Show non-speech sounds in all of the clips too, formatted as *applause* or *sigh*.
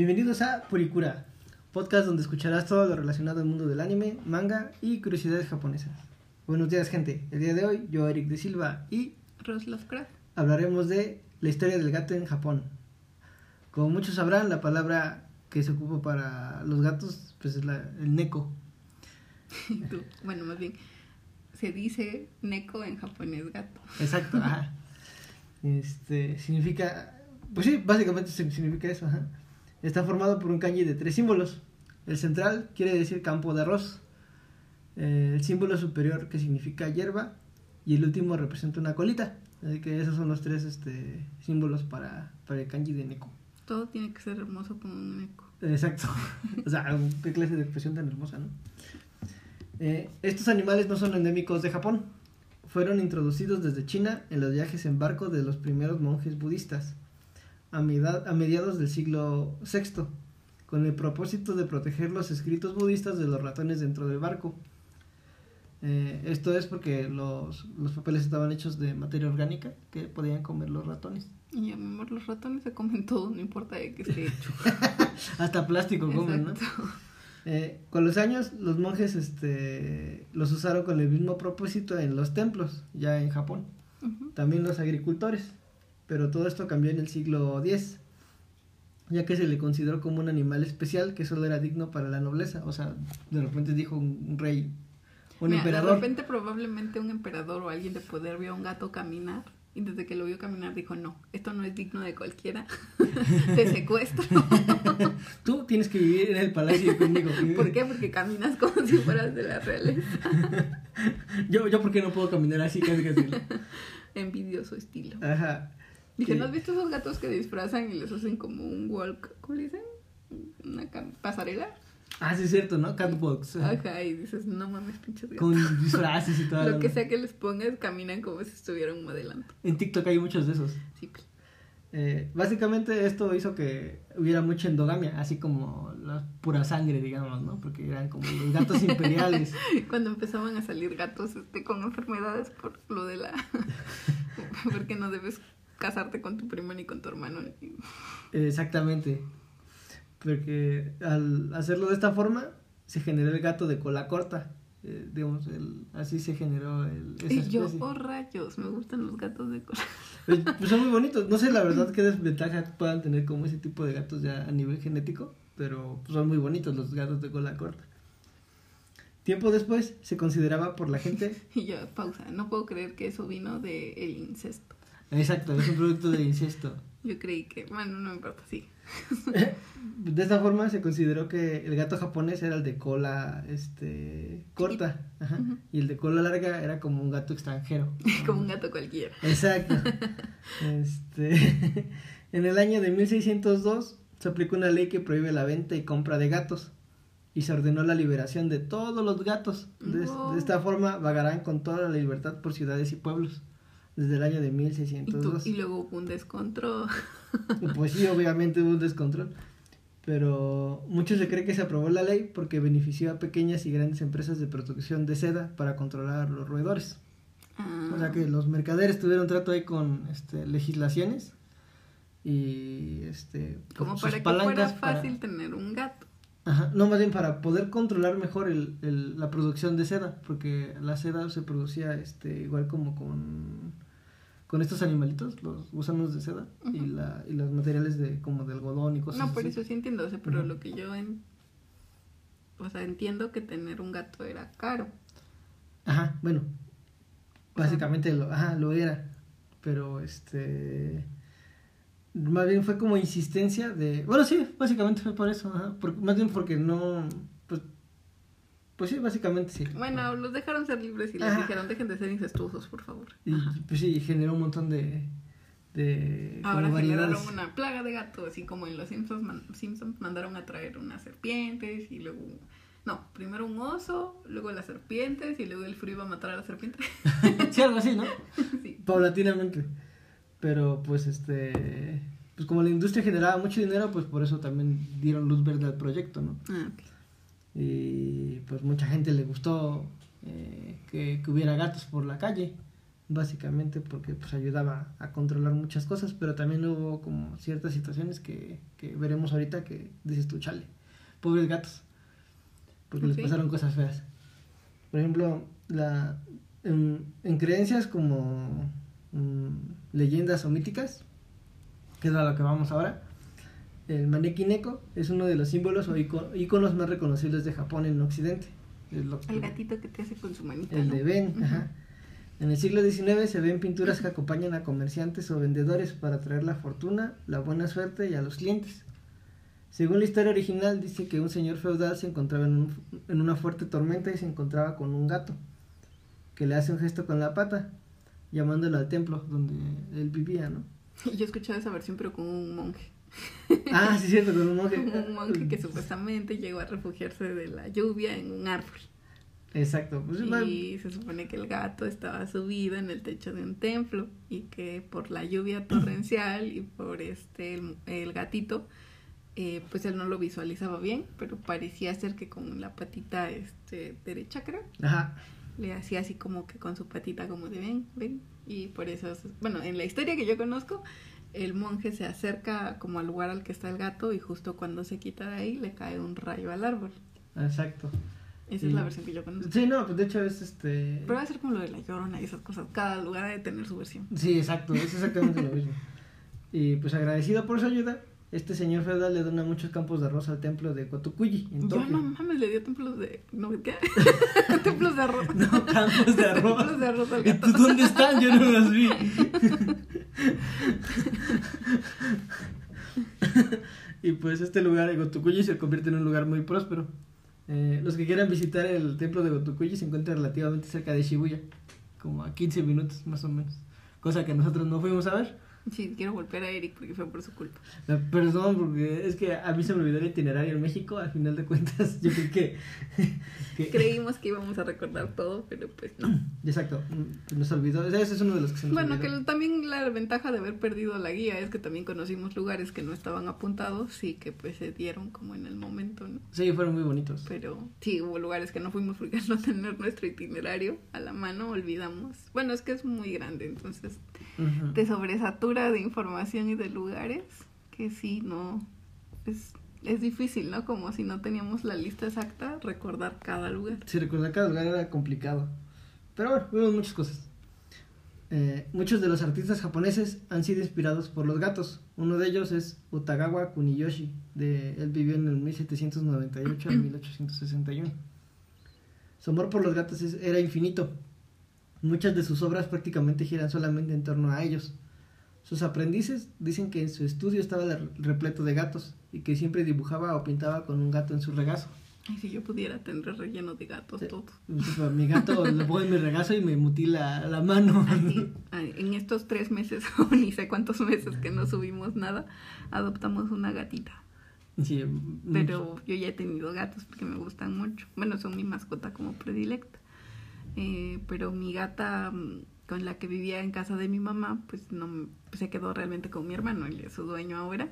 Bienvenidos a Purikura, podcast donde escucharás todo lo relacionado al mundo del anime, manga y curiosidades japonesas. Buenos días, gente. El día de hoy, yo, Eric de Silva, y Rose Lovecraft. hablaremos de la historia del gato en Japón. Como muchos sabrán, la palabra que se ocupa para los gatos pues es la, el neko. *laughs* Bueno, más bien, se dice neko en japonés gato. Exacto, ajá. *laughs* Este, significa, pues sí, básicamente sig- significa eso, ajá. Está formado por un kanji de tres símbolos. El central quiere decir campo de arroz. Eh, el símbolo superior que significa hierba. Y el último representa una colita. Así que esos son los tres este, símbolos para, para el kanji de neko. Todo tiene que ser hermoso como un neko. Exacto. *laughs* o sea, qué clase de expresión tan hermosa, ¿no? Eh, estos animales no son endémicos de Japón. Fueron introducidos desde China en los viajes en barco de los primeros monjes budistas a, a mediados del siglo VI, con el propósito de proteger los escritos budistas de los ratones dentro del barco. Eh, esto es porque los, los papeles estaban hechos de materia orgánica que podían comer los ratones. Y mi amor, los ratones se comen todo, no importa de qué esté hecho. *laughs* Hasta plástico comen, ¿no? Eh, con los años, los monjes este, los usaron con el mismo propósito en los templos, ya en Japón. También los agricultores. Pero todo esto cambió en el siglo X, ya que se le consideró como un animal especial que solo era digno para la nobleza. O sea, de repente dijo un, rey, un Mira, emperador. De repente, probablemente un emperador o alguien de poder vio a un gato caminar. Y desde que lo vio caminar dijo, no, esto no es digno de cualquiera. *laughs* Te secuestro. *laughs* Tú tienes que vivir en el palacio conmigo. *laughs* ¿Por qué? Porque caminas como si fueras de la realeza. Yo, yo, ¿por qué no puedo caminar así? Casi, casi. Envidioso estilo. Ajá. Dije. ¿no has visto esos gatos que disfrazan y les hacen como un walk? ¿Cómo le dicen? Una pasarela. Ah, sí, es cierto, ¿no? Ajá. Ajá, y dices, no mames, pinches gatos. Con disfraces y todo. *laughs* Lo que sea que les pongas, caminan como si estuvieran modelando. En TikTok hay muchos de esos. Sí, pues. Eh, básicamente esto hizo que hubiera mucha endogamia, así como la pura sangre, digamos, ¿no? Porque eran como los gatos imperiales. *laughs* Cuando empezaban a salir gatos este, con enfermedades por lo de la... *laughs* Porque no debes casarte con tu primo ni con tu hermano. Exactamente. Porque al hacerlo de esta forma, se generó el gato de cola corta. Eh, digamos, el- así se generó el, esa Y yo, oh rayos, me gustan los gatos de cola. Pues, pues son muy bonitos. No sé la verdad *laughs* qué desventaja puedan tener como ese tipo de gatos ya a nivel genético, pero pues, son muy bonitos los gatos de cola corta. Tiempo después se consideraba por la gente *laughs* Y yo, pausa, no puedo creer que eso vino del el incesto. Exacto, es un producto del incesto. Yo creí que, bueno, no me importa, sí. *laughs* De esta forma se consideró que el gato japonés era el de cola este corta ajá, y el de cola larga era como un gato extranjero. *laughs* Como un gato cualquiera. Exacto. *laughs* Este, en el año de 1602 se aplicó una ley que prohíbe la venta y compra de gatos y se ordenó la liberación de todos los gatos. De, Wow. de esta forma vagarán con toda la libertad por ciudades y pueblos desde el año de Y, tú- 1602. y luego hubo un descontrol. Pues sí, obviamente hubo un descontrol. Pero mucho se cree que se aprobó la ley porque benefició a pequeñas y grandes empresas de producción de seda para controlar los roedores. Ah, O sea que los mercaderes tuvieron trato ahí con este, legislaciones y este Como para que fuera fácil para- tener un gato. Ajá, no más bien para poder controlar mejor el, el- la producción de seda, porque la seda se producía este igual como con con estos animalitos, los gusanos de seda y la y los materiales de como de algodón y cosas No, por así. eso sí entiendo, o sea, pero lo que yo en... O sea, entiendo que tener un gato era caro. Ajá, bueno. Básicamente lo, ajá, lo era. Pero este. Más bien fue como insistencia de. Bueno, sí, básicamente fue por eso. Ajá, por- más bien porque no. Pues, sí, básicamente sí. Bueno, los dejaron ser libres y les Ajá. dijeron, dejen de ser incestuosos, por favor. Y pues sí, generó un montón de. de Ahora generaron una plaga de gatos, así como en los Simpsons, man- Simpsons mandaron a traer unas serpientes y luego... No, primero un oso, luego las serpientes y luego el frío iba a matar a las serpientes. *laughs* sí, algo así, ¿no? *laughs* sí. Paulatinamente. Pero pues este. Pues como la industria generaba mucho dinero, pues por eso también dieron luz verde al proyecto, ¿no? Ah, ok. y pues mucha gente le gustó eh, que, que hubiera gatos por la calle básicamente porque pues ayudaba a controlar muchas cosas, pero también hubo como ciertas situaciones que, que veremos ahorita que dices tú, chale, pobres gatos, porque les pasaron cosas feas. Por ejemplo, la, en, en creencias como mm, leyendas o míticas, que es a lo que vamos ahora, el maneki neko es uno de los símbolos o ico- íconos más reconocibles de Japón en Occidente. Que- El gatito que te hace con su manita. el ¿no? de Ben, ajá. En el siglo XIX se ven pinturas que acompañan a comerciantes o vendedores para traer la fortuna, la buena suerte y a los clientes. Según la historia original, dice que un señor feudal se encontraba en, un- en una fuerte tormenta y se encontraba con un gato, que le hace un gesto con la pata, llamándolo al templo donde él vivía, ¿no? *laughs* Yo he escuchado esa versión, pero con un monje. *laughs* Ah, sí, cierto, con un monje. Como un monje que supuestamente llegó a refugiarse de la lluvia en un árbol. Exacto. Pues, Y se supone que el gato estaba subido en el techo de un templo y que por la lluvia torrencial y por este el, el gatito, eh, pues él no lo visualizaba bien, pero parecía ser que con la patita este, derecha, creo, Ajá. le hacía así como que con su patita como de ven, ven. Y por eso, es- bueno, en la historia que yo conozco, el monje se acerca como al lugar al que está el gato y justo cuando se quita de ahí le cae un rayo al árbol. Exacto. Esa es la versión que yo conozco. Sí, no, pues de hecho es este. Pero va a ser como lo de la llorona y esas cosas. Cada lugar ha de tener su versión. Sí, exacto, es exactamente lo mismo. Y pues agradecido por su ayuda, este señor feudal le dona muchos campos de arroz al templo de Kotokuji en Yo no mames, le dio templos de. ¿No qué? *laughs* templos de arroz. No, campos de arroz. Templos de arroz al ¿Y gato. tú dónde están? Yo no los vi. *laughs* y pues este lugar de Gotokuji se convierte en un lugar muy próspero. Eh, los que quieran visitar el templo de Gotokuji se encuentra relativamente cerca de Shibuya, como a 15 minutos más o menos. Cosa que nosotros no fuimos a ver. *laughs* Sí, quiero golpear a Eric porque fue por su culpa. Eh, Perdón, porque es que a mí se me olvidó el itinerario en México. Al final de cuentas, *laughs* yo creo que. *laughs* que- Creímos que íbamos a recordar todo, pero pues no. *clears throat* Exacto, nos olvidó. Ese es uno de los que se nos Bueno, que olvidó. el- también la ventaja de haber perdido la guía es que también conocimos lugares que no estaban apuntados y que pues se dieron como en el momento, ¿no? Sí, fueron muy bonitos. Pero sí, hubo lugares que no fuimos porque al no tener nuestro itinerario a la mano olvidamos. Bueno, es que es muy grande, entonces Ujú. te sobresatura de información y de lugares que sí, no, es, es difícil, ¿no? Como si no teníamos la lista exacta, recordar cada lugar. Sí, recordar cada lugar era complicado. Pero bueno, vimos muchas cosas. Eh, muchos de los artistas japoneses han sido inspirados por los gatos. Uno de ellos es Utagawa Kuniyoshi. De, él vivió en el 1798 al 1861. Su amor por los gatos es- era infinito. Muchas de sus obras prácticamente giran solamente en torno a ellos. Sus aprendices dicen que en su estudio estaba repleto de gatos y que siempre dibujaba o pintaba con un gato en su regazo. Ay, si yo pudiera tener relleno de gatos todo. Tipo, Mi gato le pongo en mi regazo y me mutila la mano. *laughs* Así, en estos tres meses, *laughs* o ni sé cuántos meses que no subimos nada, adoptamos una gatita. Sí, Pero yo ya he tenido gatos porque me gustan mucho. Bueno, son mi mascota como predilecta. Eh, pero mi gata mm, con la que vivía en casa de mi mamá, pues no m- se quedó realmente con mi hermano, él es su dueño ahora.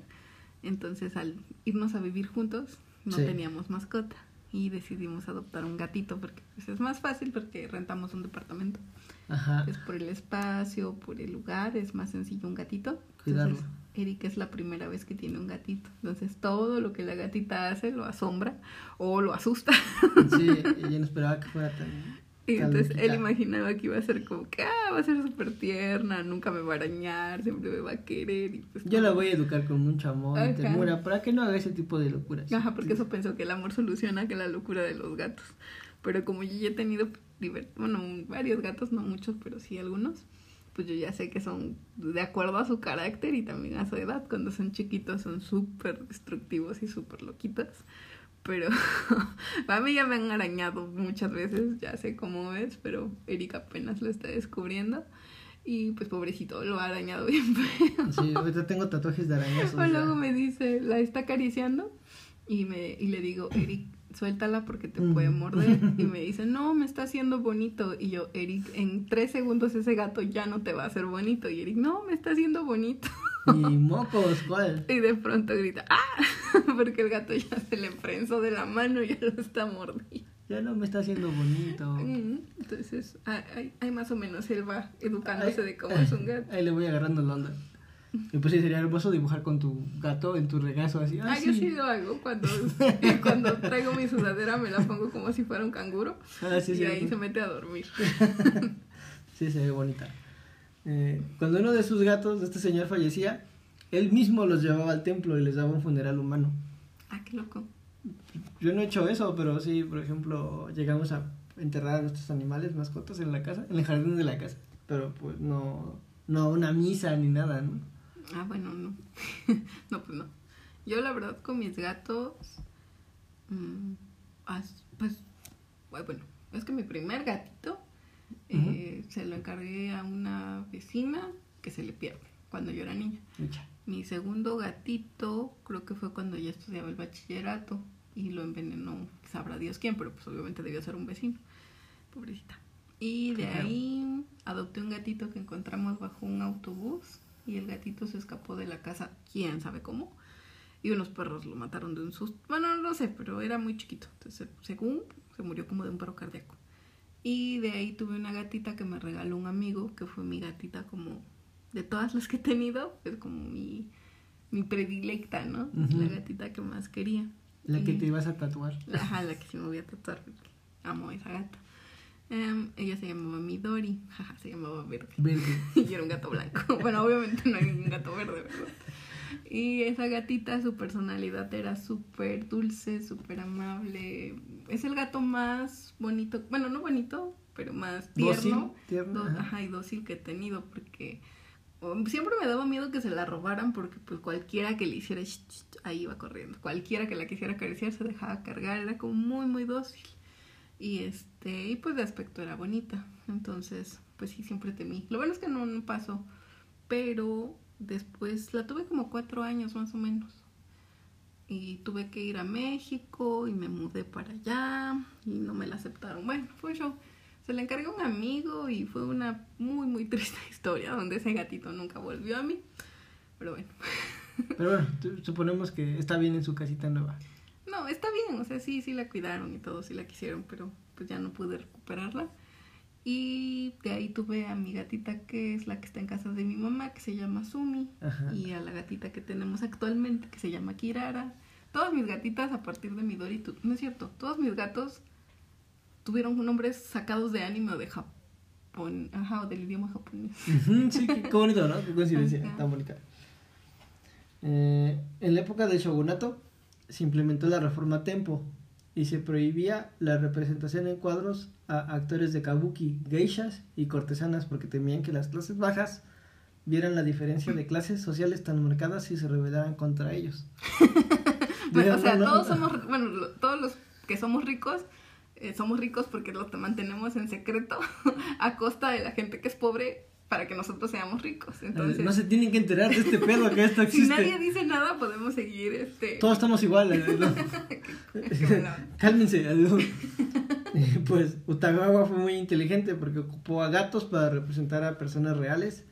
Entonces al irnos a vivir juntos, no Sí. teníamos mascota. Y decidimos adoptar un gatito porque pues, es más fácil porque rentamos un departamento. Ajá. Es por el espacio, por el lugar, es más sencillo un gatito. Cuidarlo. Entonces, Erika es la primera vez que tiene un gatito. Entonces, todo lo que la gatita hace lo asombra o lo asusta. Sí, *laughs* y yo no esperaba que fuera tan. Y entonces él imaginaba que iba a ser como que, ah, va a ser súper tierna, nunca me va a arañar, siempre me va a querer. Y pues, Yo la voy a educar con mucho amor y ternura para que no haga ese tipo de locuras. Ajá, porque eso pensó que el amor soluciona que la locura de los gatos. Pero como yo ya he tenido, bueno, varios gatos, no muchos, pero sí algunos, pues yo ya sé que son de acuerdo a su carácter y también a su edad. Cuando son chiquitos son súper destructivos y súper loquitos. Pero *laughs* a mí ya me han arañado muchas veces, ya sé cómo es, pero Erika apenas lo está descubriendo. Y pues pobrecito, lo ha arañado bien *laughs* feo. Sí, ahorita tengo tatuajes de arañazos. O luego me dice, la está acariciando y me y le digo, Eric, suéltala porque te puede Mm. morder. *laughs* Y me dice, no, me está haciendo bonito. Y yo, Eric, en tres segundos ese gato ya no te va a hacer bonito. Y Eric, no, me está haciendo bonito. Y mocos, ¿cuál? Y de pronto grita, ¡ah! *laughs* Porque el gato ya se le prensó de la mano y ya lo está mordiendo. ya no me está haciendo bonito. Entonces, ah, hay más o menos él va educándose de cómo es un gato. Ahí le voy agarrando la onda. Y pues sí, sería hermoso dibujar con tu gato en tu regazo así. Ah, yo sí lo hago cuando, *laughs* *laughs* cuando traigo mi sudadera me la pongo como si fuera un canguro Ah, sí, y sí. ahí se mete a dormir. Sí, se ve bonita. Eh, cuando uno de sus gatos, este señor, fallecía, él mismo los llevaba al templo y les daba un funeral humano. Ah, qué loco. Yo no he hecho eso, pero sí, por ejemplo, llegamos a enterrar a nuestros animales, mascotas en la casa, en el jardín de la casa. Pero pues no, no una misa ni nada, ¿no? Ah, bueno, no. *laughs* no, pues no. Yo la verdad con mis gatos, mm, pues, bueno, es que mi primer gatito eh, se lo encargué a una vecina que se le pierde cuando yo era niña. Mucha. Mi segundo gatito creo que fue cuando ya estudiaba el bachillerato y lo envenenó, sabrá Dios quién, pero pues obviamente debió ser un vecino. Pobrecita. Y de ahí adopté un gatito que encontramos bajo un autobús y el gatito se escapó de la casa, quién sabe cómo. Y unos perros lo mataron de un susto. Bueno, no sé, pero era muy chiquito. Entonces, según, se murió como de un paro cardíaco. Y de ahí tuve una gatita que me regaló un amigo, que fue mi gatita como de todas las que he tenido, es como mi, mi predilecta, ¿no? Ujú. La gatita que más quería. La que te ibas a tatuar. Ajá, la que sí me voy a tatuar porque amo a esa gata. Em, ella se llamaba Midori, jaja, se llamaba Verde. Verde. *laughs* Y era un gato blanco. *laughs* Bueno, obviamente no hay ningún gato verde, ¿verdad? Y esa gatita, su personalidad era súper dulce, súper amable. Es el gato más bonito, bueno, no bonito, pero más tierno. Dócil, tierno, do- ajá. y dócil que he tenido, porque siempre me daba miedo que se la robaran, porque pues cualquiera que le hiciera, sh- ahí iba corriendo. Cualquiera que la quisiera acariciar se dejaba cargar, era como muy, muy dócil. Y este, y pues de aspecto era bonita. Entonces, pues sí, siempre temí. Lo bueno es que no, no pasó. Pero después la tuve como cuatro años más o menos. Y tuve que ir a México y me mudé para allá y no me la aceptaron. Bueno, fue yo. Se la encargó un amigo y fue una muy, muy *laughs* triste historia donde ese gatito nunca volvió a mí. Pero bueno. *laughs* Pero bueno, suponemos que está bien en su casita nueva. No, está bien, o sea, sí, sí la cuidaron y todo, sí la quisieron, pero pues ya no pude recuperarla. Y de ahí tuve a mi gatita que es la que está en casa de mi mamá, que se llama Sumi, Ajá. y a la gatita que tenemos actualmente, que se llama Kirara. Todas mis gatitas a partir de Midori, tu- no es cierto, todos mis gatos tuvieron nombres sacados de anime o de Japón, ajá, o del idioma japonés. Sí, qué, qué bonito, ¿no? Qué coincidencia tan bonita. Eh, en la época del shogunato se implementó la reforma Tempo y se prohibía la representación en cuadros a actores de kabuki, geishas y cortesanas porque temían que las clases bajas vieran la diferencia de clases sociales tan marcadas y se rebelaran contra ellos. *laughs* Bueno, o sea, todos somos, bueno, todos los que somos ricos, eh, somos ricos porque los mantenemos en secreto *laughs* a costa de la gente que es pobre para que nosotros seamos ricos. Entonces, no se tienen que enterar de este pedo que esto *laughs* si existe. nadie dice nada, podemos seguir este. Todos estamos iguales. *laughs* Cálmense. Eh, pues Utagawa fue muy inteligente porque ocupó a gatos para representar a personas reales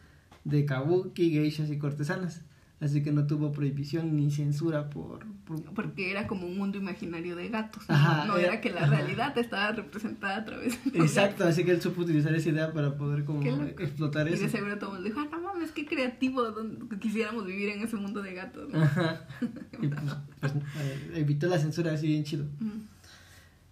de kabuki, geishas y cortesanas. Así que no tuvo prohibición ni censura por... por- Porque era como un mundo imaginario de gatos. ¿no? Ajá, no era- era que la ajá. realidad estaba representada a través de Exacto, así que él supo utilizar esa idea para poder como explotar gatos. Y eso. de seguro todo el mundo dijo, ah, no mames, qué creativo, quisiéramos vivir en ese mundo de gatos. ¿no? Ajá. *laughs* *laughs* Y pues, pues, eh, evitó la censura así bien chido. Mm.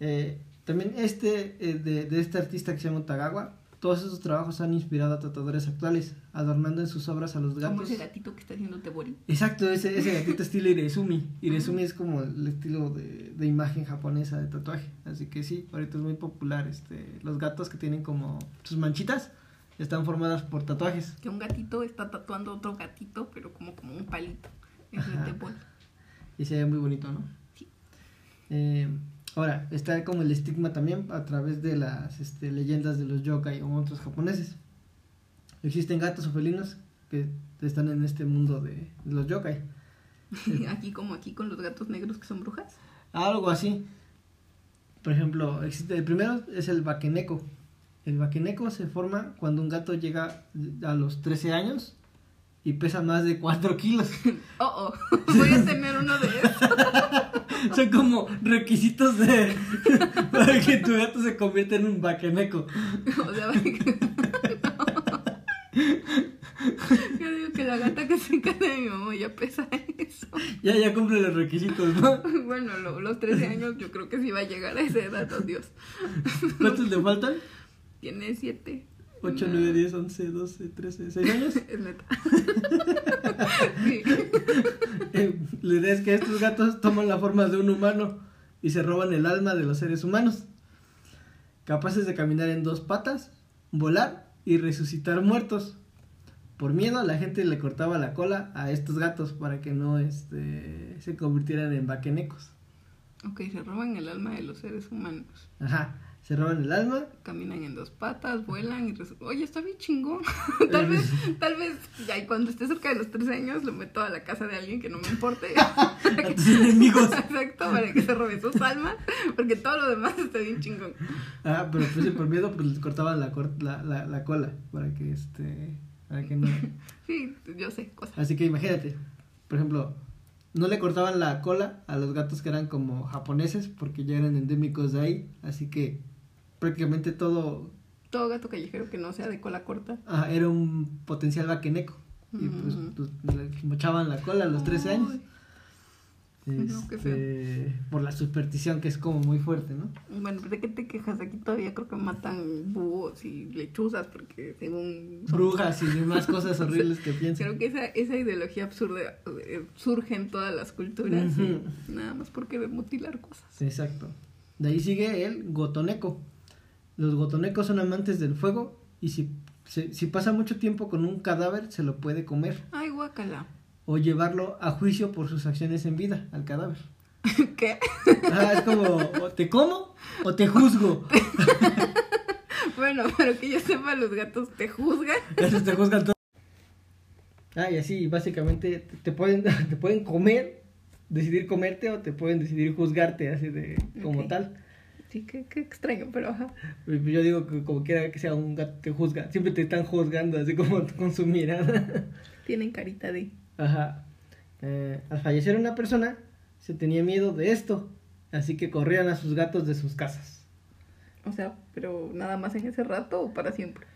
Eh, también este, eh, de, de este artista que se llama Utagawa, todos esos trabajos han inspirado a tatuadores actuales, adornando en sus obras a los Como gatos. ese gatito que está haciendo Tebori. Exacto, ese, ese *laughs* gatito estilo Irezumi. Irezumi es como el estilo de, de imagen japonesa de tatuaje. Así que sí, ahorita es muy popular. Este, los gatos que tienen como sus manchitas están formadas por tatuajes. Que un gatito está tatuando a otro gatito, pero como, como un palito. Es de Tebori. Y se ve muy bonito, ¿no? Sí. Eh, ahora, está como el estigma también a través de las este, leyendas de los yokai o otros japoneses. Existen gatos o felinos que están en este mundo de, de los yokai. *laughs* Aquí como aquí con los gatos negros que son brujas. Algo así. Por ejemplo, existe el primero es el vaqueneco. El vaqueneco se forma cuando un gato llega a los 13 años y pesa más de 4 kilos. *laughs* Oh, oh, *laughs* voy a tener uno de esos. *laughs* Son como requisitos de *laughs* para que tu gato se convierta en un vaqueneco. O sea, *laughs* Yo digo que la gata que se casa de mi mamá ya pesa eso. Ya, ya cumple los requisitos, ¿no? Bueno, lo- los 13 años yo creo que sí va a llegar a esa edad, oh Dios. ¿Cuántos le faltan? Tiene 7. 8, 9, 10, 11, 12, 13, 6 años. *laughs* Es neta. *laughs* Sí. *laughs* Eh, la idea es que estos gatos toman la forma de un humano y se roban el alma de los seres humanos. Capaces de caminar en dos patas, volar y resucitar muertos. Por miedo, la gente le cortaba la cola a estos gatos para que no este, se convirtieran en vaquenecos. Ok, se roban el alma de los seres humanos. Ajá, se roban el alma. Caminan en dos patas, vuelan y... Oye, está bien chingón. *laughs* tal vez, tal vez, ya y cuando esté cerca de los 13 años, lo meto a la casa de alguien que no me importe. *laughs* A tus enemigos. *laughs* Exacto, para que se robe sus almas, porque todo lo demás está bien chingón. Ah, pero pues por miedo pues les cortaban la, cor- la, la, la cola para que este para que no Sí, yo sé, cosas. Así que imagínate, por ejemplo, no le cortaban la cola a los gatos que eran como japoneses porque ya eran endémicos de ahí, así que prácticamente todo Todo gato callejero que no sea de cola corta. ah, era un potencial vaqueneco y pues, pues, le mochaban la cola a los 13 años. Ay, No, qué Este, por la superstición que es como muy fuerte, ¿no? Bueno, ¿de qué te quejas? Aquí todavía creo que matan búhos y lechuzas porque según... Brujas y demás cosas *laughs* horribles que piensan. Creo que esa, esa ideología absurda eh, surge en todas las culturas. y Ujú. Nada más porque de mutilar cosas. Exacto. De ahí sigue el gotoneco. Los gotonecos son amantes del fuego y si, si, si pasa mucho tiempo con un cadáver se lo puede comer Ay, guacala. o llevarlo a juicio por sus acciones en vida al cadáver. *laughs* ¿Qué? Ah, es como, o te como o te juzgo. *laughs* Bueno, pero que yo sepa, los gatos te juzgan. *laughs* Esos te juzgan todo. Ah, y así, básicamente, te- pueden, te pueden comer, decidir comerte o te pueden decidir juzgarte, así de, como tal. Sí, qué, qué extraño, pero ajá. Yo digo que como quiera que sea un gato te juzga, siempre te están juzgando, así como *laughs* con su mirada. Tienen carita de... Ajá. Eh, al fallecer una persona, se tenía miedo de esto, así que corrían a sus gatos de sus casas. O sea, pero nada más en ese rato o para siempre.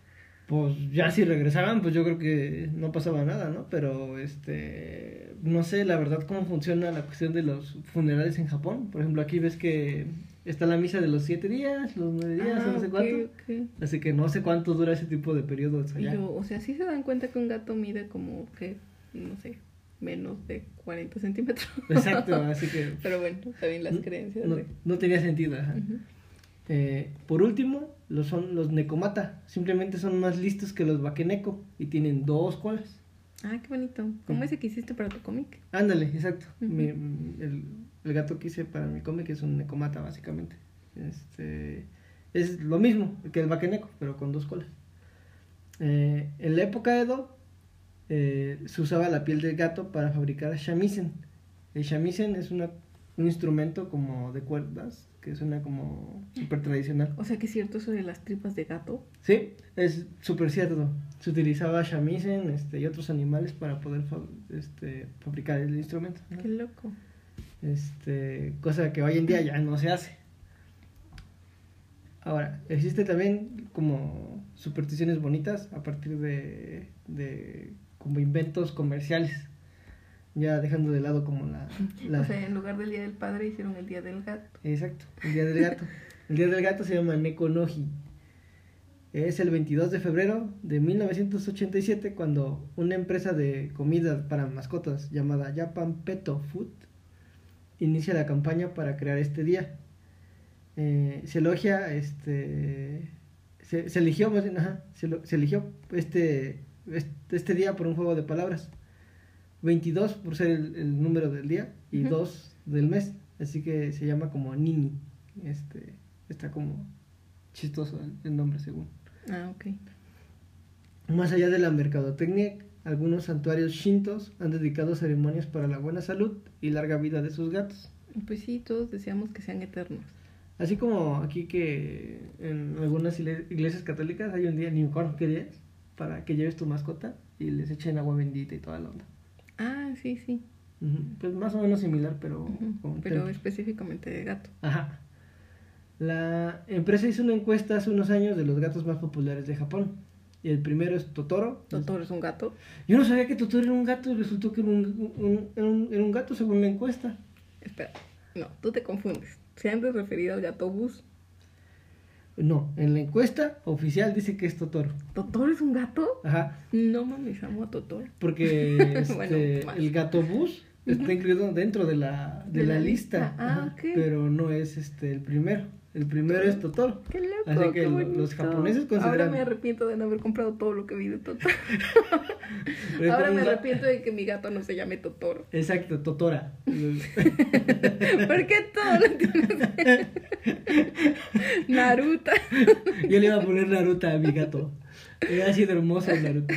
Pues ya si regresaban, pues yo creo que no pasaba nada, ¿no? Pero este, no sé la verdad cómo funciona la cuestión de los funerales en Japón. Por ejemplo, aquí ves que está la misa de los siete días, los nueve días, Ah, no sé cuánto. Así que no sé cuánto dura ese tipo de periodos allá. yo, o sea, sí se dan cuenta que un gato mide como que, no sé, menos de 40 centímetros. Exacto, *laughs* así que Pero bueno, también las creencias. no, de- no tenía sentido. ajá. Eh, por último, los son los Nekomata. Simplemente son más listos que los Bakeneko y tienen dos colas. Ah, qué bonito. ¿Cómo ese que hiciste para tu cómic? Ándale, exacto. Ujú. Mi- el, el gato que hice para mi cómic es un Nekomata, básicamente. Este, es lo mismo que el Bakeneko, pero con dos colas. Eh, en la época Edo, eh, se usaba la piel del gato para fabricar shamisen. El shamisen es una, un instrumento como de cuerdas que suena como súper tradicional. O sea, que es cierto eso de las tripas de gato. Sí, es súper cierto. Se utilizaba shamisen este, y otros animales para poder fa- este, fabricar el instrumento. ¿no? Qué loco. Este, cosa que hoy en día ya no se hace. Ahora, existe también como supersticiones bonitas a partir de, de como inventos comerciales. Ya dejando de lado como la... *laughs* la- O sea, en lugar del Día del Padre hicieron el Día del Gato. Exacto, el Día del Gato. El Día del Gato se llama Neko Noji. Es el 22 de febrero de 1987 cuando una empresa de comida para mascotas llamada Japan Peto Food inicia la campaña para crear este día. Eh, se elogia, este, se, se eligió, más bien, ajá, se, se eligió este, este, este día por un juego de palabras. 22 por ser el, el número del día y. 2 del mes. Así que se llama como Nini. Este, está como chistoso el, el nombre según. Ah, ok. Más allá de la mercadotecnia, algunos santuarios shintos han dedicado ceremonias para la buena salud y larga vida de sus gatos. Pues sí, todos deseamos que sean eternos. Así como aquí que en algunas iglesias católicas hay un día, ni me acuerdo qué día es, para que lleves tu mascota y les echen agua bendita y toda la onda. Ah, sí, sí. Pues más o menos similar, pero... Con Pero templo. específicamente de gato. Ajá. La empresa hizo una encuesta hace unos años de los gatos más populares de Japón. Y el primero es Totoro. Totoro es un gato. Yo no sabía que Totoro era un gato y resultó que era un, un- era un- era un gato según la encuesta. Espera, no, tú te confundes. Se han de referir al gato bus. No, en la encuesta oficial dice que es Totoro. ¿Totoro es un gato? Ajá. No mames, amo a Totoro. Porque *laughs* este, Bueno, el gato bus está incluido dentro de la, de De la, la lista. lista. Ah. Pero no es este el primero. El primero es Totoro. Qué loco, Así que qué los japoneses consideran- Ahora me arrepiento de no haber comprado todo lo que vi de Totoro. *laughs* Ahora como me arrepiento de que mi gato no se llame Totoro. Exacto, Totora. *laughs* ¿Por qué todo lo tienes? *laughs* Naruto. Yo le iba a poner Naruto a mi gato. Era así de hermoso Naruto.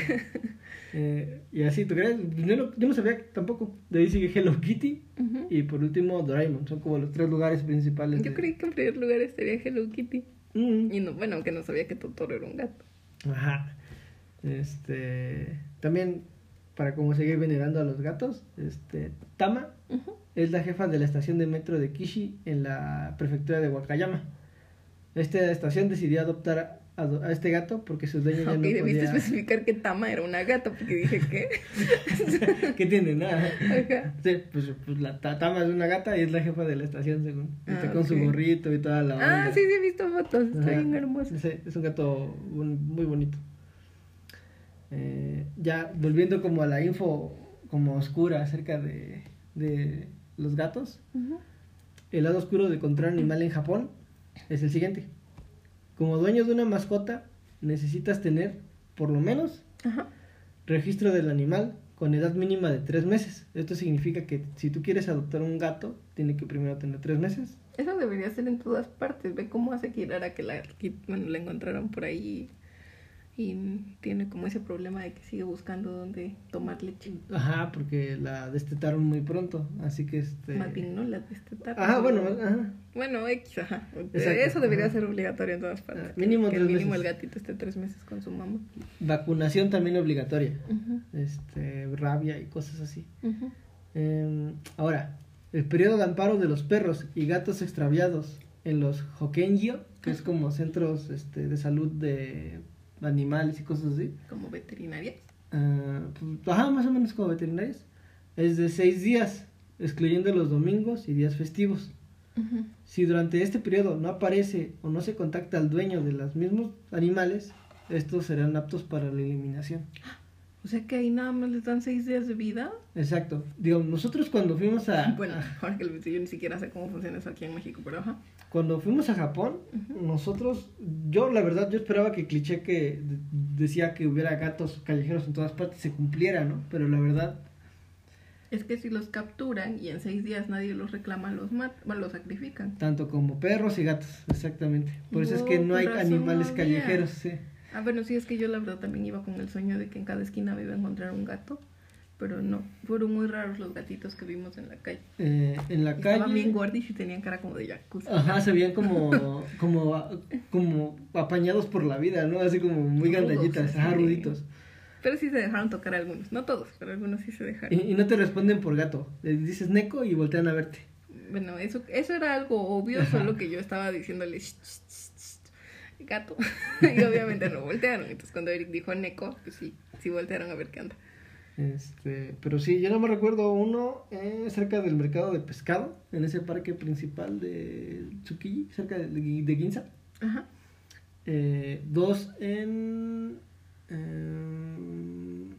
Eh, y así, ¿tú crees? Yo no, yo no sabía tampoco. De ahí sigue Hello Kitty. Y por último, Doraemon. Son como los tres lugares principales. Yo de- creí que en primer lugar estaría Hello Kitty. Mm. Y no, bueno, aunque no sabía que Totoro era un gato. Ajá. Este. También, para como seguir venerando a los gatos, este. Tama es la jefa de la estación de metro de Kishi en la prefectura de Wakayama. Esta estación decidió adoptar a, este gato porque su dueño ya Ok, no debiste podía... especificar que Tama era una gata, porque dije que. *laughs* ¿Qué tiene? Nada. Ajá. Sí, pues, pues la ta- Tama es una gata y es la jefa de la estación, según. Está Ah, con su gorrito y toda la Ah, onda. sí, sí, he visto fotos. Está Ajá. bien hermoso. Sí, es un gato muy bonito. Eh, ya volviendo como a la info como oscura acerca de, de los gatos, el lado oscuro de encontrar animal en Japón es el siguiente. Como dueño de una mascota, necesitas tener, por lo menos, Ajá. registro del animal con edad mínima de tres meses. Esto significa que si tú quieres adoptar un gato, tiene que primero tener tres meses. Eso debería ser en todas partes. Ve cómo hace Kirara que la, que, bueno, la encontraron por ahí y tiene como ese problema de que sigue buscando dónde tomar leche. Ajá, porque la destetaron muy pronto, así que este... Más bien, ¿no? La destetaron. Ajá, bueno, ajá. Bueno, X, ajá. Exacto, Eso debería ajá. ser obligatorio en todas partes. Ah, mínimo que tres el mínimo meses. el gatito esté tres meses con su mamá. Vacunación también obligatoria. Este, rabia y cosas así. Eh, ahora, el periodo de amparo de los perros y gatos extraviados en los Hokenjio, que es como centros este, de salud de animales y cosas así. Como veterinaria. ah, pues, ajá, más o menos como veterinarios. Es de seis días, excluyendo los domingos y días festivos. Si durante este periodo no aparece o no se contacta al dueño de los mismos animales, estos serán aptos para la eliminación. O sea que ahí nada más les dan seis días de vida. Exacto. Digo, nosotros cuando fuimos a, *laughs* Bueno, ahora que lo yo ni siquiera sé cómo funciona eso aquí en México, pero ajá. cuando fuimos a Japón, nosotros, yo la verdad, yo esperaba que el cliché que de- decía que hubiera gatos callejeros en todas partes se cumpliera, ¿no? Pero la verdad, Es que si los capturan y en seis días nadie los reclama, los mat bueno, los sacrifican. tanto como perros y gatos, exactamente. Por eso es que no hay animales callejeros, sí. Ah, bueno, sí, es que yo la verdad también iba con el sueño de que en cada esquina me iba a encontrar un gato. Pero no, fueron muy raros los gatitos que vimos en la calle. Eh, en la Estaban calle. bien gordis y tenían cara como de jacuzzi. Ajá, se veían como, *laughs* como, como apañados por la vida, ¿no? Así como muy Rudos, gandallitas, ajá, ruditos. Pero sí se dejaron tocar algunos. No todos, pero algunos sí se dejaron. Y, y no te responden por gato. Les dices Neko y voltean a verte. Bueno, eso, eso era algo obvio, Ajá. solo que yo estaba diciéndole gato. *laughs* y obviamente no voltearon. Entonces cuando Eric dijo Neko, pues sí, sí voltearon a ver qué anda. Este, pero sí, yo no me recuerdo uno eh, cerca del mercado de pescado, en ese parque principal de Tsukiji, cerca de, de Ginza. Ajá. Eh, dos en, em,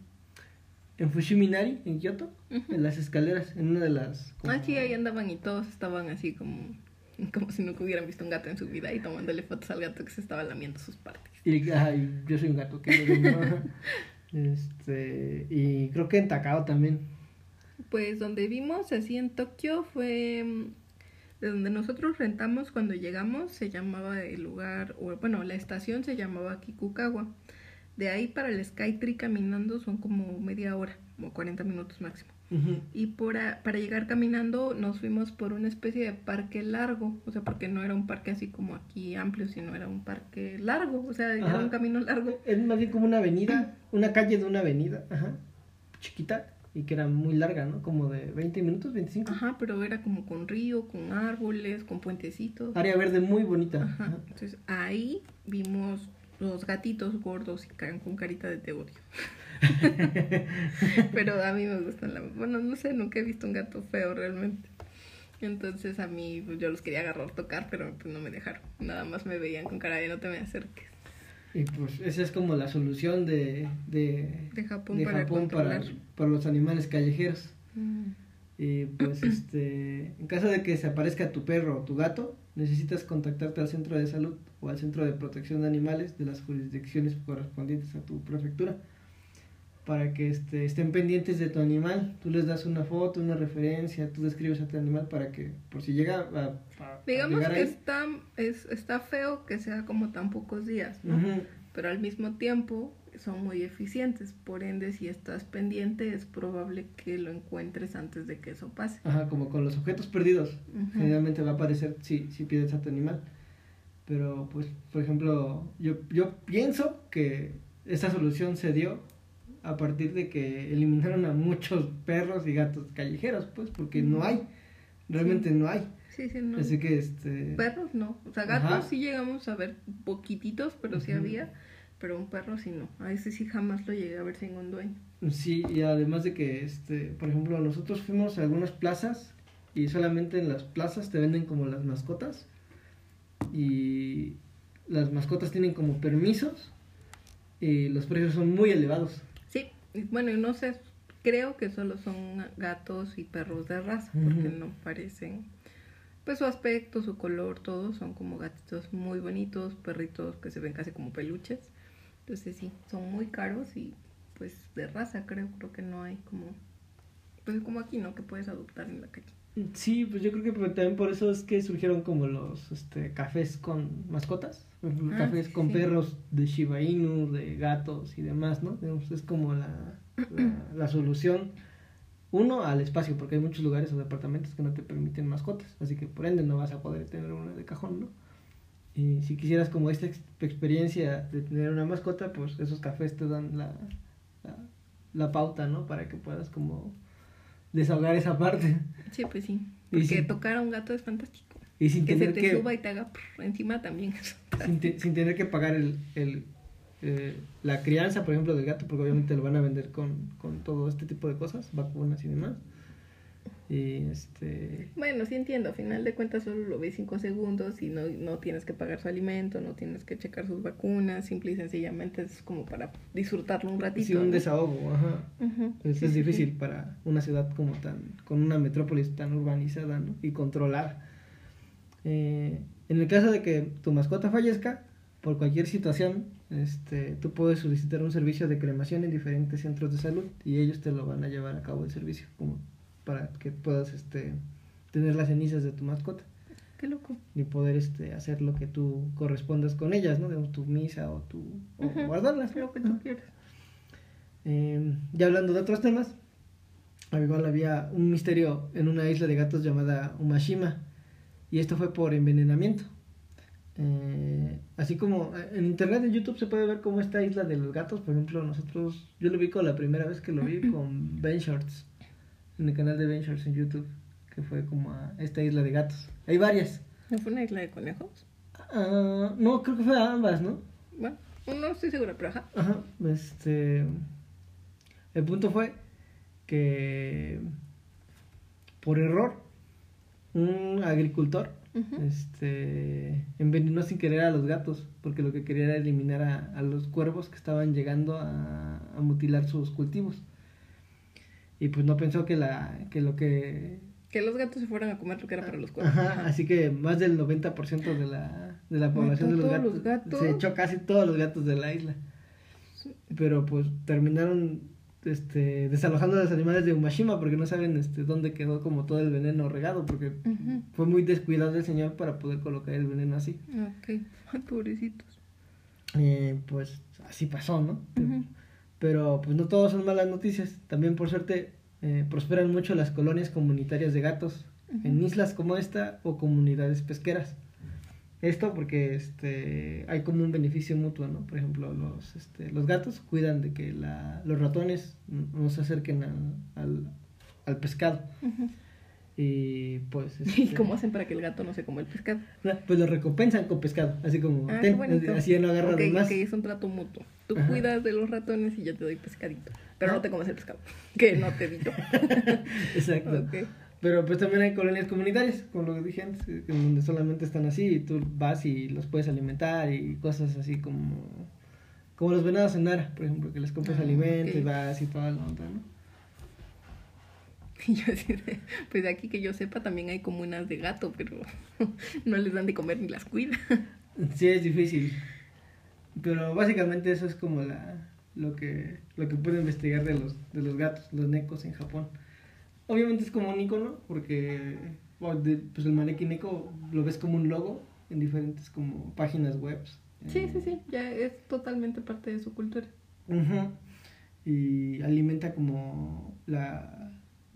en Fushiminari, en Kioto, en las escaleras, en una de las... como- Ah, sí, ahí andaban y todos estaban así como, *laughs* como si nunca hubieran visto un gato en su vida y tomándole fotos al gato que se estaba lamiendo sus partes. Y ay, yo soy un gato, que. *laughs* Este, y creo que en Takao también. Pues donde vimos así en Tokio fue mm, de donde nosotros rentamos cuando llegamos, se llamaba el lugar, o bueno, la estación se llamaba Kikukawa. De ahí para el Skytree caminando son como media hora, como 40 minutos máximo. Y por a- para llegar caminando nos fuimos por una especie de parque largo, o sea, porque no era un parque así como aquí amplio, sino era un parque largo, o sea, era un camino largo. Es más bien como una avenida, una calle de una avenida, ajá, chiquita, y que era muy larga, ¿no? Como de 20 minutos, 25. Ajá, pero era como con río, con árboles, con puentecitos. Área verde muy bonita. Ajá. Ajá. Entonces ahí vimos los gatitos gordos y con carita de te odio. *laughs* Pero a mí me gustan la... Bueno, no sé, nunca he visto un gato feo realmente. Entonces a mí pues, yo los quería agarrar, tocar, pero pues no me dejaron. Nada más me veían con cara de no te me acerques. Y pues esa es como la solución de, de, De Japón de para Japón para, controlar. para los animales callejeros. Mm. Y pues *clears throat* este, en caso de que se aparezca tu perro o tu gato, necesitas contactarte al centro de salud o al centro de protección de animales de las jurisdicciones correspondientes a tu prefectura para que este, estén pendientes de tu animal. Tú les das una foto, una referencia, tú describes a tu animal para que por si llega a, a- Digamos que ahí. está, es, está feo que sea como tan pocos días, ¿no? Pero al mismo tiempo son muy eficientes. Por ende, si estás pendiente, es probable que lo encuentres antes de que eso pase. Ajá, como con los objetos perdidos. Ujú. Generalmente va a aparecer si, si pides a tu animal. Pero, pues, por ejemplo, yo, yo pienso que esta solución se dio a partir de que eliminaron a muchos perros y gatos callejeros, pues, porque no hay. Realmente no hay. Sí, sí, no. Así que, este... Perros no. O sea, gatos Ajá. sí llegamos a ver poquititos, pero sí había. Pero un perro sí no. A ese sí jamás lo llegué a ver sin un dueño. Sí, y además de que, este, por ejemplo, nosotros fuimos a algunas plazas y solamente en las plazas te venden como las mascotas y las mascotas tienen como permisos y los precios son muy elevados. Bueno, no sé, creo que solo son gatos y perros de raza, porque no parecen, pues su aspecto, su color, todos son como gatitos muy bonitos, perritos que se ven casi como peluches. Entonces sí, son muy caros y pues de raza creo, creo que no hay como, pues como aquí, ¿no? Que puedes adoptar en la calle. Sí, pues yo creo que también por eso es que surgieron como los este, cafés con mascotas, Ah, cafés con sí. perros de Shiba Inu, de gatos y demás, ¿no? Digamos, es como la, la, *clears throat* la solución, uno, al espacio, porque hay muchos lugares o departamentos que no te permiten mascotas, así que por ende no vas a poder tener una de cajón, ¿no? Y si quisieras como esta ex- experiencia de tener una mascota, pues esos cafés te dan la, la, la pauta, ¿no? Para que puedas como desahogar esa parte. Sí, pues sí, porque tocar a un gato es fantástico. Y sin Que se tener te que, suba y te haga prr, encima también. *laughs* sin, te- sin tener que pagar el, el, eh, la crianza, por ejemplo, del gato, porque obviamente lo van a vender con, con todo este tipo de cosas, vacunas y demás. Y este. Bueno, sí entiendo, a final de cuentas solo lo ves cinco segundos y no, no tienes que pagar su alimento, no tienes que checar sus vacunas, simple y sencillamente es como para disfrutarlo un ratito. Sí, un ¿no? desahogo, ajá. Es, difícil para una ciudad como tan, con una metrópolis tan urbanizada, ¿no? Y controlada. Eh, en el caso de que tu mascota fallezca, por cualquier situación, este, tú puedes solicitar un servicio de cremación en diferentes centros de salud y ellos te lo van a llevar a cabo el servicio, como para que puedas, este, tener las cenizas de tu mascota Qué loco. y poder, este, hacer lo que tú correspondas con ellas, ¿no? Digamos, tu misa o tu, o guardarlas. Lo que tú quieras. Eh, ya hablando de otros temas, igual había un misterio en una isla de gatos llamada Umashima, y esto fue por envenenamiento. Eh, así como eh, en internet, en YouTube se puede ver como esta isla de los gatos, por ejemplo, nosotros, yo lo vi con la primera vez que lo vi con Ben Shorts, en el canal de Shorts en YouTube, que fue como a esta isla de gatos. Hay varias. ¿No fue una isla de conejos? Ah, no, creo que fue a ambas, ¿no? Bueno, no estoy segura, pero ajá. Ajá, este. El punto fue que por error un agricultor Ujú. este envenenó sin querer a los gatos porque lo que quería era eliminar a, a los cuervos que estaban llegando a, a mutilar sus cultivos y pues no pensó que la que lo que Que los gatos se fueran a comer lo que era para los cuervos. Ajá, así que más del 90% de la, de la población de los todos gatos, los gatos. se echó casi todos los gatos de la isla. Pero pues terminaron este desalojando a los animales de Umashima porque no saben este dónde quedó como todo el veneno regado porque fue muy descuidado el señor para poder colocar el veneno así. Ok, *laughs* pobrecitos. Eh, pues así pasó, ¿no? Ujú. Pero pues no todos son malas noticias. También por suerte eh, prosperan mucho las colonias comunitarias de gatos en islas como esta o comunidades pesqueras. Esto porque este hay como un beneficio mutuo, ¿no? Por ejemplo, los, este, los gatos cuidan de que la, los ratones no se acerquen al, al, al pescado. Y pues. *laughs* ¿Y este, cómo hacen para que el gato no se coma el pescado? Pues lo recompensan con pescado, así como. Ah, ten, así ya no agarra okay, más. Ok, es un trato mutuo. Tú cuidas de los ratones y yo te doy pescadito. Pero no te comes el pescado, *laughs* que no te digo. *laughs* Exacto. Okay. Pero pues también hay colonias comunitarias, como lo que dije antes, donde solamente están así y tú vas y los puedes alimentar y cosas así como. Como los venados en Nara, por ejemplo, que les compras ah, alimento okay. y vas y toda la onda, ¿no? *laughs* Y yo así de, pues de aquí que yo sepa también hay comunas de gato, pero *laughs* no les dan de comer ni las cuida. Sí, es difícil. Pero básicamente eso es como la lo que lo que puedo investigar de los de los gatos, los necos en Japón. Obviamente es como un icono porque pues el maneki neko lo ves como un logo en diferentes como páginas web. Sí, sí, sí, ya es totalmente parte de su cultura. Y alimenta como la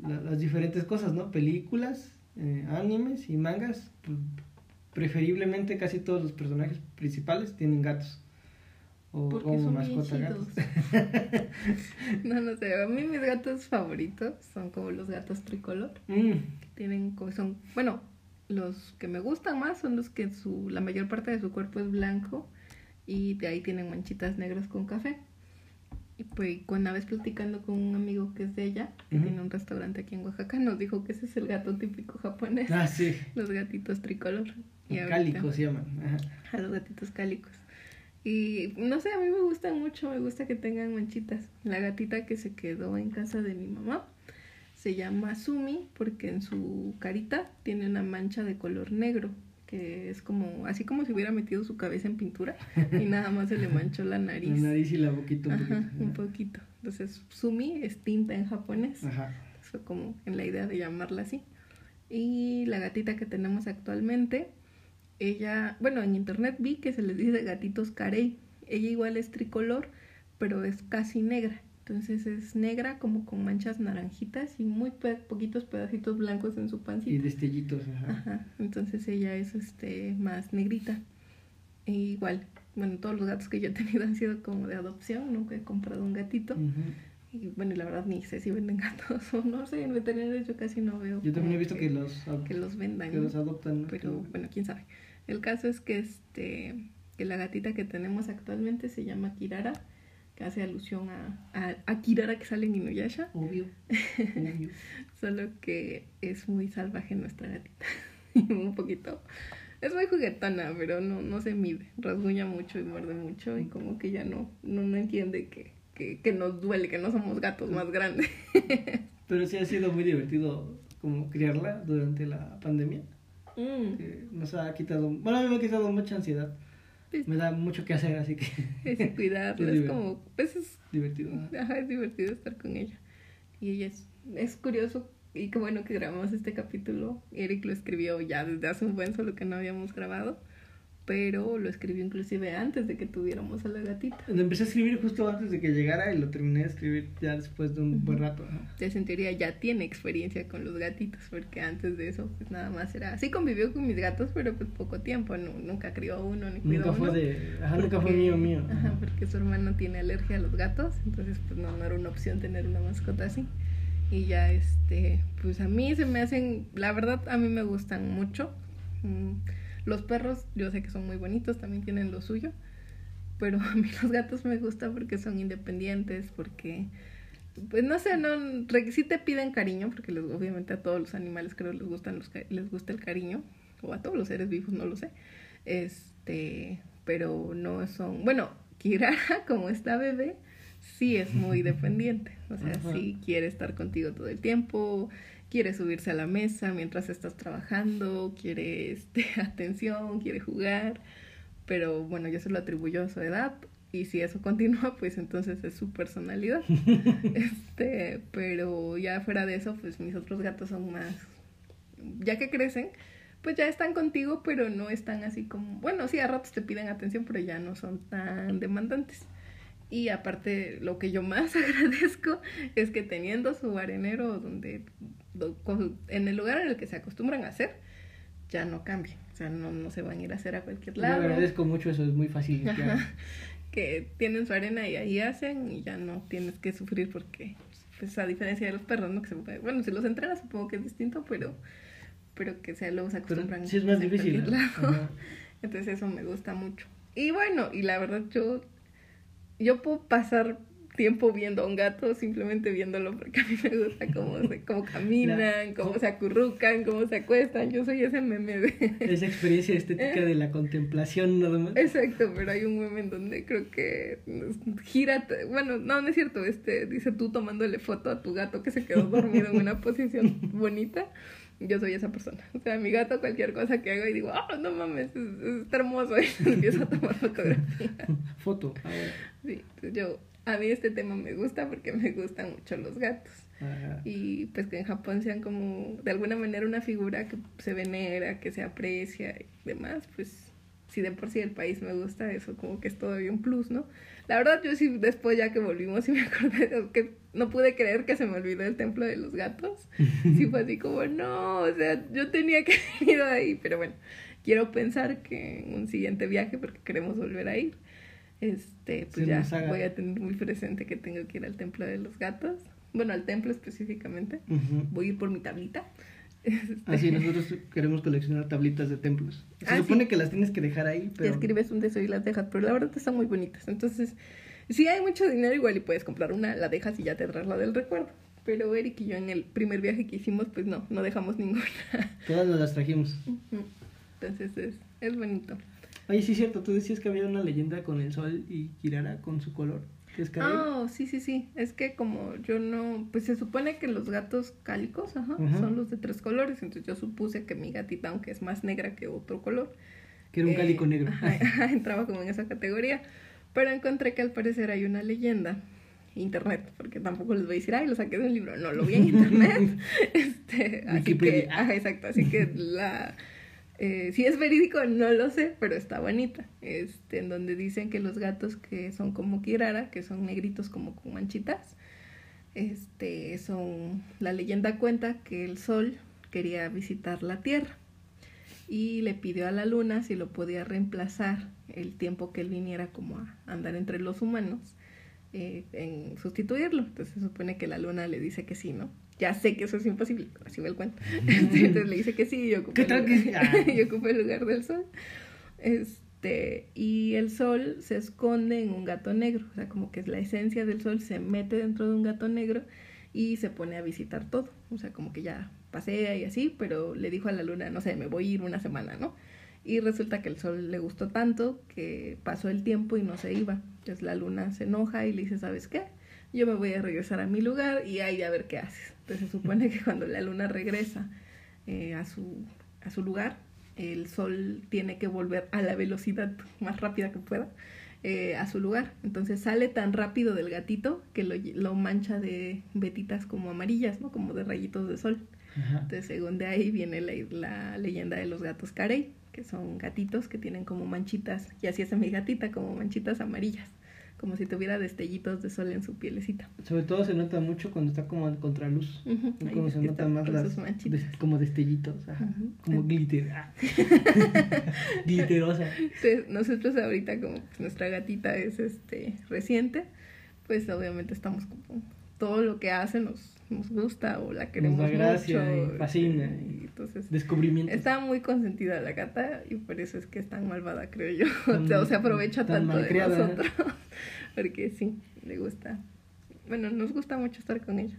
las diferentes cosas, ¿no? Películas, eh, animes y mangas. Preferiblemente casi todos los personajes principales tienen gatos. O como mascota gatos. *laughs* no, no sé. A mí mis gatos favoritos son como los gatos tricolor. Mm. Que tienen, son, bueno, los que me gustan más son los que su, la mayor parte de su cuerpo es blanco y de ahí tienen manchitas negras con café. Y pues una vez platicando con un amigo que es de ella, que tiene un restaurante aquí en Oaxaca, nos dijo que ese es el gato típico japonés. Ah, sí. Los gatitos tricolor. Y cálicos se llaman. A los gatitos cálicos. Y no sé, a mí me gustan mucho, me gusta que tengan manchitas. La gatita que se quedó en casa de mi mamá se llama Sumi porque en su carita tiene una mancha de color negro que es como, así como si hubiera metido su cabeza en pintura y nada más se le manchó la nariz. La nariz y la boquita un poquito. un poquito. Entonces, Sumi es tinta en japonés. Ajá. Fue como en la idea de llamarla así. Y la gatita que tenemos actualmente, ella, bueno, en internet vi que se les dice gatitos carey. Ella igual es tricolor, pero es casi negra. Entonces es negra como con manchas naranjitas y muy poquitos pedacitos blancos en su pancita. Y destellitos, ajá. ajá. Entonces ella es este más negrita. E igual, bueno, todos los gatos que yo he tenido *laughs* han sido como de adopción, nunca he comprado un gatito. Y bueno, la verdad ni sé si venden *laughs* gatos o no sé, en veterinarios yo casi no veo. Yo también he visto que, los que los vendan. Que los adoptan. Pero bueno, quién sabe. El caso es que este que la gatita que tenemos actualmente se llama Kirara que hace alusión a, a, Kirara que sale en Inuyasha. Obvio. Obvio. *laughs* Solo que es muy salvaje nuestra gatita. *laughs* un poquito. Es muy juguetona, pero no, no se mide. Rasguña mucho y muerde mucho y como que ya no, no, no entiende que, que, que nos duele, que no somos gatos más grandes. *laughs* pero sí ha sido muy divertido como criarla durante la pandemia. Mm. nos ha quitado, bueno, a mí me ha quitado mucha ansiedad me da mucho que hacer, así que... *laughs* Es cuidarla, es, como... Pues es divertido. Ajá, es divertido estar con ella. Y ella es, es curioso y qué bueno que grabamos este capítulo. Eric lo escribió ya desde hace un buen solo que no habíamos grabado pero lo escribió inclusive antes de que tuviéramos a la gatita. Lo empecé a escribir justo antes de que llegara y lo terminé de escribir ya después de un buen rato. Ya sentiría ya tiene experiencia con los gatitos, porque antes de eso pues nada más era, sí convivió con mis gatos, pero pues poco tiempo, nunca crió uno ni cuidó nunca fue De, ajá, nunca fue mío mío. Ajá, porque su hermano tiene alergia a los gatos, entonces pues no, no era una opción tener una mascota así. Y ya este, pues a mí se me hacen, la verdad a mí me gustan mucho. Mm, los perros, yo sé que son muy bonitos, también tienen lo suyo, pero *laughs* a mí los gatos me gustan porque son independientes, porque, pues no sé, no, sí te piden cariño, porque les, obviamente a todos los animales creo les, gustan los, les gusta el cariño, o a todos los seres vivos, no lo sé, este, pero no son, bueno, Kirara, *laughs* como está bebé, sí es muy *laughs* dependiente, o sea, sí quiere estar contigo todo el tiempo, quiere subirse a la mesa mientras estás trabajando, quiere este, *laughs* atención, quiere jugar, pero bueno, yo se lo atribuyo a su edad y si eso continúa, pues entonces es su personalidad. *laughs* este, pero ya fuera de eso, pues mis otros gatos son más, ya que crecen, pues ya están contigo, pero no están así como, bueno, sí, a ratos te piden atención, pero ya no son tan demandantes. Y aparte, lo que yo más *laughs* agradezco es que teniendo su arenero donde en el lugar en el que se acostumbran a hacer, ya no cambien. O sea, no, no se van a ir a hacer a cualquier Yo lado. agradezco mucho eso, es muy fácil *laughs* que tienen su arena y ahí hacen y ya no tienes que sufrir porque, pues a diferencia de los perros, ¿no? Que se bueno, si los entrenas supongo que es distinto, pero, pero que se luego se Pero acostumbran. sí es más en difícil. lado. *laughs* Entonces eso me gusta mucho. Y bueno, y la verdad yo, yo puedo pasar tiempo viendo a un gato simplemente viéndolo porque a mí me gusta cómo, se, *laughs* cómo caminan, cómo se acurrucan, cómo se acuestan. Yo soy ese meme de... *laughs* Esa experiencia estética de la contemplación nada más. Exacto, pero hay un meme en donde creo que gira, bueno, no, no es cierto, este dice tú tomándole foto a tu gato que se quedó dormido en una *laughs* posición bonita. Yo soy esa persona. O sea, mi gato cualquier cosa que haga y digo, oh, no mames, es, es- está hermoso. *laughs* Y empiezo a tomar fotografía. *laughs* Foto. Ah, bueno. Sí, yo, a mí este tema me gusta porque me gustan mucho los gatos. Ajá. Y pues que en Japón sean como de alguna manera una figura que se venera, que se aprecia y demás, pues si de por sí el país me gusta, eso como que es todavía un plus, ¿no? La verdad yo sí después ya que volvimos *laughs* sí me acordé que no pude creer que se me olvidó el templo de los gatos. Sí fue así como, no, o sea, yo tenía que *laughs* haber ido ahí, pero bueno, quiero pensar que en un siguiente viaje, porque queremos volver a ir, este, pues Se ya voy a tener muy presente que tengo que ir al templo de los gatos. Bueno, al templo específicamente. Ujú. Voy a ir por mi tablita. Este, Así, *laughs* nosotros queremos coleccionar tablitas de templos. Se Ah, supone sí. que las tienes que dejar ahí, Te pero... escribes un deseo y las dejas, pero la verdad están muy bonitas. Entonces, si hay mucho dinero, igual y puedes comprar una, la dejas y ya te traes la del recuerdo. Pero Eric y yo en el primer viaje que hicimos, pues no, no dejamos ninguna. *laughs* Todas nos las trajimos. Entonces es, es bonito. Oye, sí es cierto, tú decías que había una leyenda con el sol y Kirara con su color. Karel. Ah, sí, sí, sí. Es que como yo no, pues se supone que los gatos cálicos, ajá, son los de tres colores. Entonces yo supuse que mi gatita, aunque es más negra que otro color, que era un eh, cálico negro. ajá, *laughs* ajá, entraba como en esa categoría. Pero encontré que al parecer hay una leyenda. Internet, porque tampoco les voy a decir, ay, lo saqué de un libro. No, lo vi en *laughs* internet. *laughs* este, así que, ajá, exacto. Así que la. Eh, si es verídico, no lo sé, pero está bonita. Este, en donde dicen que los gatos que son como Kirara, que son negritos como con manchitas, este, son. La leyenda cuenta que el sol quería visitar la tierra y le pidió a la luna si lo podía reemplazar el tiempo que él viniera como a andar entre los humanos eh, en sustituirlo. Entonces se supone que la luna le dice que sí, ¿no? Ya sé que eso es imposible, así va el cuento. *laughs* Entonces le dice que sí y yo ocupé, ¿Qué tal el, que sí? lugar, Ah. *laughs* y ocupé el lugar del sol. Este, y el sol se esconde en un gato negro, o sea, como que la esencia del sol se mete dentro de un gato negro y se pone a visitar todo, o sea, como que ya pasea y así, pero le dijo a la luna, no sé, me voy a ir una semana, ¿no? Y resulta que el sol le gustó tanto que pasó el tiempo y no se iba. Entonces la luna se enoja y le dice, ¿sabes qué? Yo me voy a regresar a mi lugar y ahí a ver qué haces. Entonces se supone que cuando la luna regresa eh, a, su, a su lugar, el sol tiene que volver a la velocidad más rápida que pueda eh, a su lugar. Entonces sale tan rápido del gatito que lo, lo mancha de vetitas como amarillas, ¿no? Como de rayitos de sol. Ajá. Entonces, según de ahí viene la, la leyenda de los gatos carey, que son gatitos que tienen como manchitas, y así es mi gatita, como manchitas amarillas, como si tuviera destellitos de sol en su pielecita. Sobre todo se nota mucho cuando está como en contraluz. Ahí Como se nota más las des- como destellitos, ajá, como glitter, ah. *laughs* glitterosa. Entonces, nosotros ahorita, como pues, nuestra gatita es este reciente, pues obviamente estamos como todo lo que hace nos, nos gusta o la queremos da gracia mucho. y fascina y- entonces, Descubrimiento. Está muy consentida la gata y por eso es que es tan malvada, creo yo. *laughs* Tan- o sea, o se aprovecha tan tanto de nosotros. *laughs* Porque sí, le gusta. Bueno, nos gusta mucho estar con ella.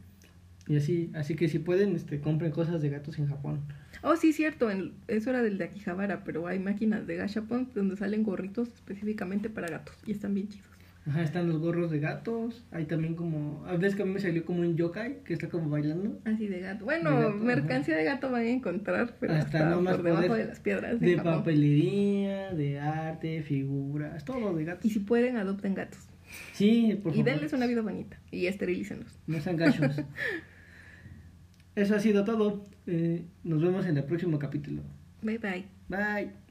Y así, así que si pueden, este, compren cosas de gatos en Japón. Oh, sí, cierto, en, eso era del de Akihabara, pero hay máquinas de Gashapon donde salen gorritos específicamente para gatos y están bien chidos. Ajá, están los gorros de gatos. Hay también como. A veces que a mí me salió como un yokai que está como bailando. Así de gato. Bueno, De gato, mercancía de gato van a encontrar, pero Hasta hasta, no más por debajo de las piedras de, papelería, de arte, figuras, todo de gatos. Y si pueden, adopten gatos. Sí, por y favor. denles una vida bonita. Y esterilícenlos. No sean gachos. *laughs* Eso ha sido todo. Eh, nos vemos en el próximo capítulo. Bye bye. Bye.